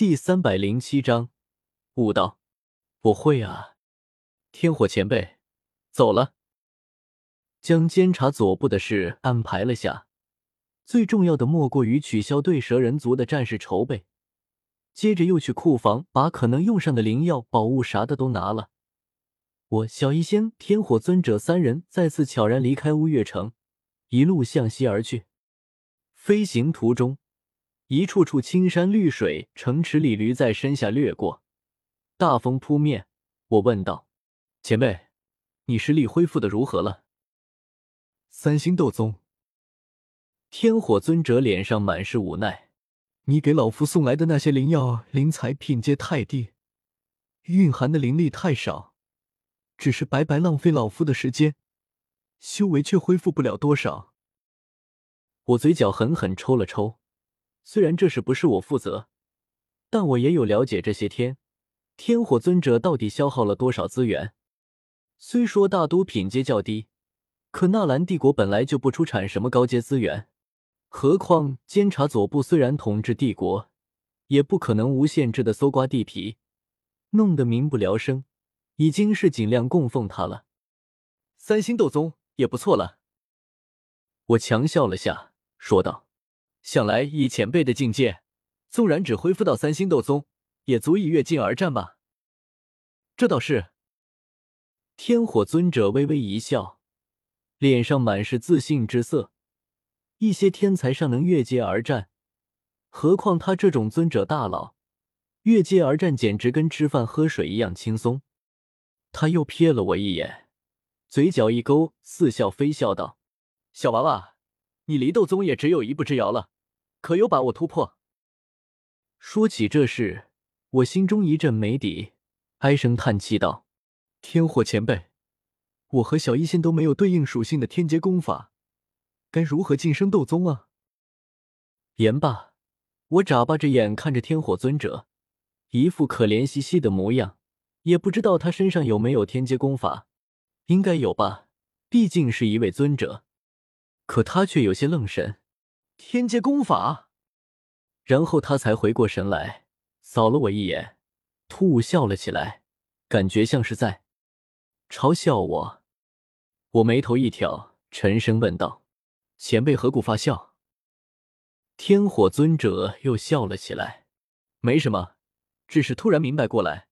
第三百零七章悟道。我会啊，天火前辈，走了。将监察左部的事安排了下，最重要的莫过于取消对蛇人族的战士筹备。接着又去库房把可能用上的灵药、宝物啥的都拿了。我、小医仙、天火尊者三人再次悄然离开乌月城，一路向西而去。飞行途中，一处处青山绿水、城池里驴在身下掠过，大风扑面。我问道：“前辈，你实力恢复的如何了？”三星斗宗。天火尊者脸上满是无奈：“你给老夫送来的那些灵药、灵材品阶太低，蕴含的灵力太少。”只是白白浪费老夫的时间，修为却恢复不了多少。我嘴角狠狠抽了抽，虽然这事不是我负责，但我也有了解。这些天，天火尊者到底消耗了多少资源？虽说大都品阶较低，可纳兰帝国本来就不出产什么高阶资源，何况监察左部虽然统治帝国，也不可能无限制的搜刮地皮，弄得民不聊生。已经是尽量供奉他了，三星斗宗也不错了。我强笑了下，说道：“想来以前辈的境界，纵然只恢复到三星斗宗，也足以越境而战吧？”这倒是。天火尊者微微一笑，脸上满是自信之色。一些天才尚能越阶而战，何况他这种尊者大佬，越阶而战简直跟吃饭喝水一样轻松。他又瞥了我一眼，嘴角一勾，似笑非笑道：“小娃娃，你离斗宗也只有一步之遥了，可有把握突破？”说起这事，我心中一阵没底，唉声叹气道：“天火前辈，我和小医仙都没有对应属性的天阶功法，该如何晋升斗宗啊？”言罢，我眨巴着眼看着天火尊者，一副可怜兮兮的模样。也不知道他身上有没有天阶功法，应该有吧，毕竟是一位尊者。可他却有些愣神，天阶功法。然后他才回过神来，扫了我一眼，突兀笑了起来，感觉像是在嘲笑我。我眉头一挑，沉声问道：“前辈何故发笑？”天火尊者又笑了起来：“没什么，只是突然明白过来。”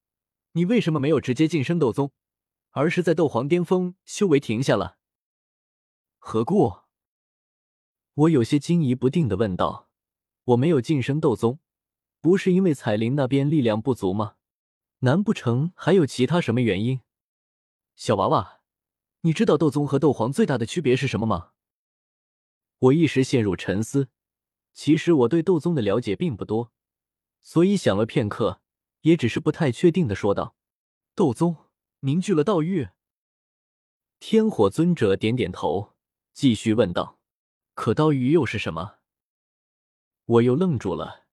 你为什么没有直接晋升斗宗，而是在斗皇巅峰修为停下了？何故？我有些惊疑不定的问道。我没有晋升斗宗，不是因为彩铃那边力量不足吗？难不成还有其他什么原因？小娃娃，你知道斗宗和斗皇最大的区别是什么吗？我一时陷入沉思。其实我对斗宗的了解并不多，所以想了片刻。也只是不太确定的说道：“斗宗凝聚了道域。”天火尊者点点头，继续问道：“可刀鱼又是什么？”我又愣住了。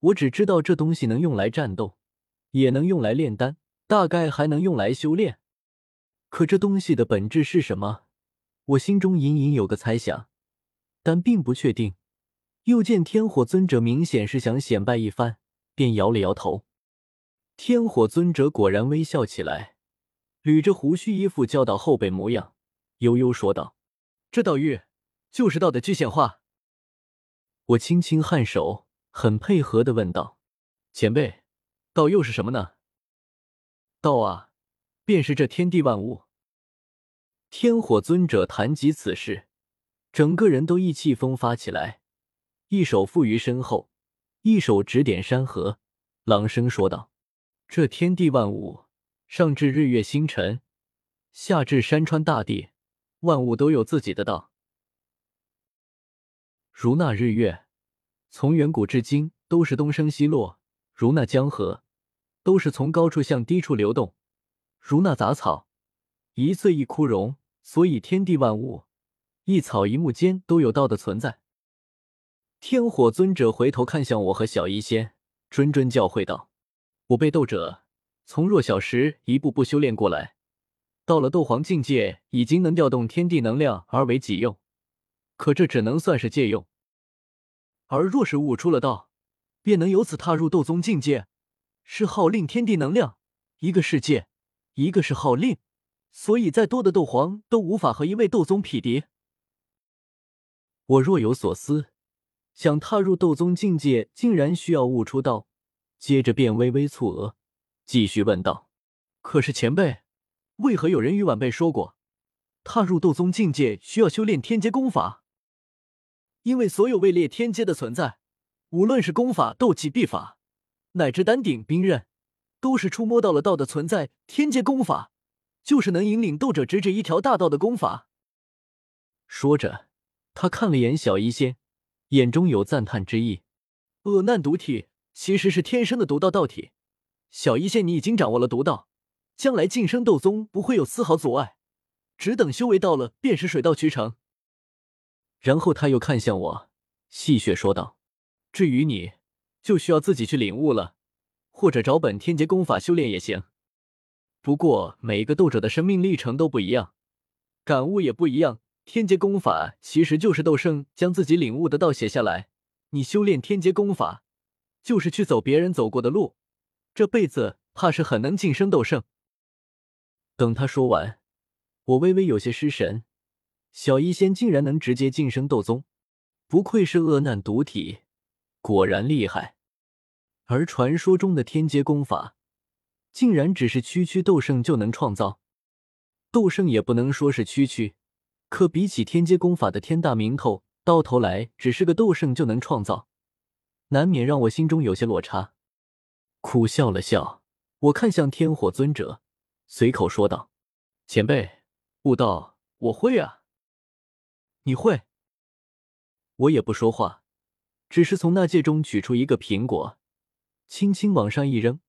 我只知道这东西能用来战斗，也能用来炼丹，大概还能用来修炼。可这东西的本质是什么？我心中隐隐有个猜想，但并不确定。又见天火尊者明显是想显摆一番，便摇了摇头。天火尊者果然微笑起来，捋着胡须，一副教导后辈模样，悠悠说道：“这道玉就是道的具现化。”我轻轻颔首，很配合的问道：“前辈，道又是什么呢？”“道啊，便是这天地万物。”天火尊者谈及此事，整个人都意气风发起来，一手负于身后，一手指点山河，朗声说道。这天地万物，上至日月星辰，下至山川大地，万物都有自己的道。如那日月，从远古至今都是东升西落；如那江河，都是从高处向低处流动；如那杂草，一岁一枯荣。所以天地万物，一草一木间都有道的存在。天火尊者回头看向我和小医仙，谆谆教诲道。我被斗者从弱小时一步步修炼过来，到了斗皇境界，已经能调动天地能量而为己用。可这只能算是借用，而若是悟出了道，便能由此踏入斗宗境界。是号令天地能量，一个世界，一个是号令，所以再多的斗皇都无法和一位斗宗匹敌。我若有所思，想踏入斗宗境界，竟然需要悟出道，接着便微微蹙额，继续问道：“可是前辈，为何有人与晚辈说过，踏入斗宗境界需要修炼天阶功法？因为所有位列天阶的存在，无论是功法、斗技、秘法。”乃至丹鼎兵刃，都是触摸到了道的存在。天阶功法，就是能引领斗者直指一条大道的功法。说着，他看了眼小医仙，眼中有赞叹之意。恶难毒体其实是天生的毒道道体。小医仙，你已经掌握了毒道，将来晋升斗宗不会有丝毫阻碍。只等修为到了，便是水到渠成。然后他又看向我，戏谑说道：“至于你。”就需要自己去领悟了，或者找本天劫功法修炼也行。不过每一个斗者的生命历程都不一样，感悟也不一样。天劫功法其实就是斗圣将自己领悟的道写下来。你修炼天劫功法，就是去走别人走过的路，这辈子怕是很能晋升斗圣。等他说完，我微微有些失神。小医仙竟然能直接晋升斗宗，不愧是恶难毒体。果然厉害，而传说中的天阶功法，竟然只是区区斗圣就能创造。斗圣也不能说是区区，可比起天阶功法的天大名头，到头来只是个斗圣就能创造，难免让我心中有些落差。苦笑了笑，我看向天火尊者，随口说道：“前辈，悟道我会啊。你会？”我也不说话。只是从那戒中取出一个苹果，轻轻往上一扔，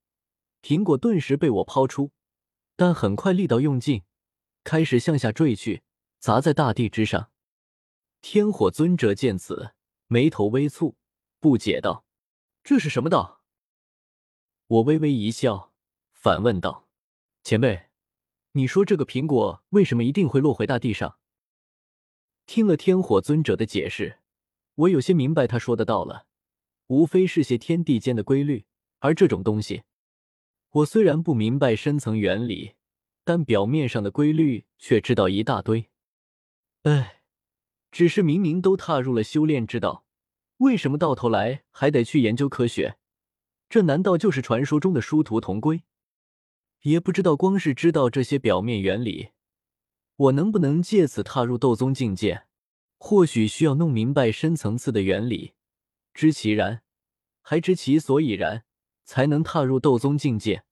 苹果顿时被我抛出，但很快力道用尽，开始向下坠去，砸在大地之上。天火尊者见此，眉头微蹙，不解道：“这是什么道？”我微微一笑，反问道：“前辈，你说这个苹果为什么一定会落回大地上？”听了天火尊者的解释。我有些明白他说的道了，无非是些天地间的规律，而这种东西，我虽然不明白深层原理，但表面上的规律却知道一大堆。哎，只是明明都踏入了修炼之道，为什么到头来还得去研究科学？这难道就是传说中的殊途同归？也不知道光是知道这些表面原理，我能不能借此踏入斗宗境界？或许需要弄明白深层次的原理，知其然，还知其所以然，才能踏入斗宗境界。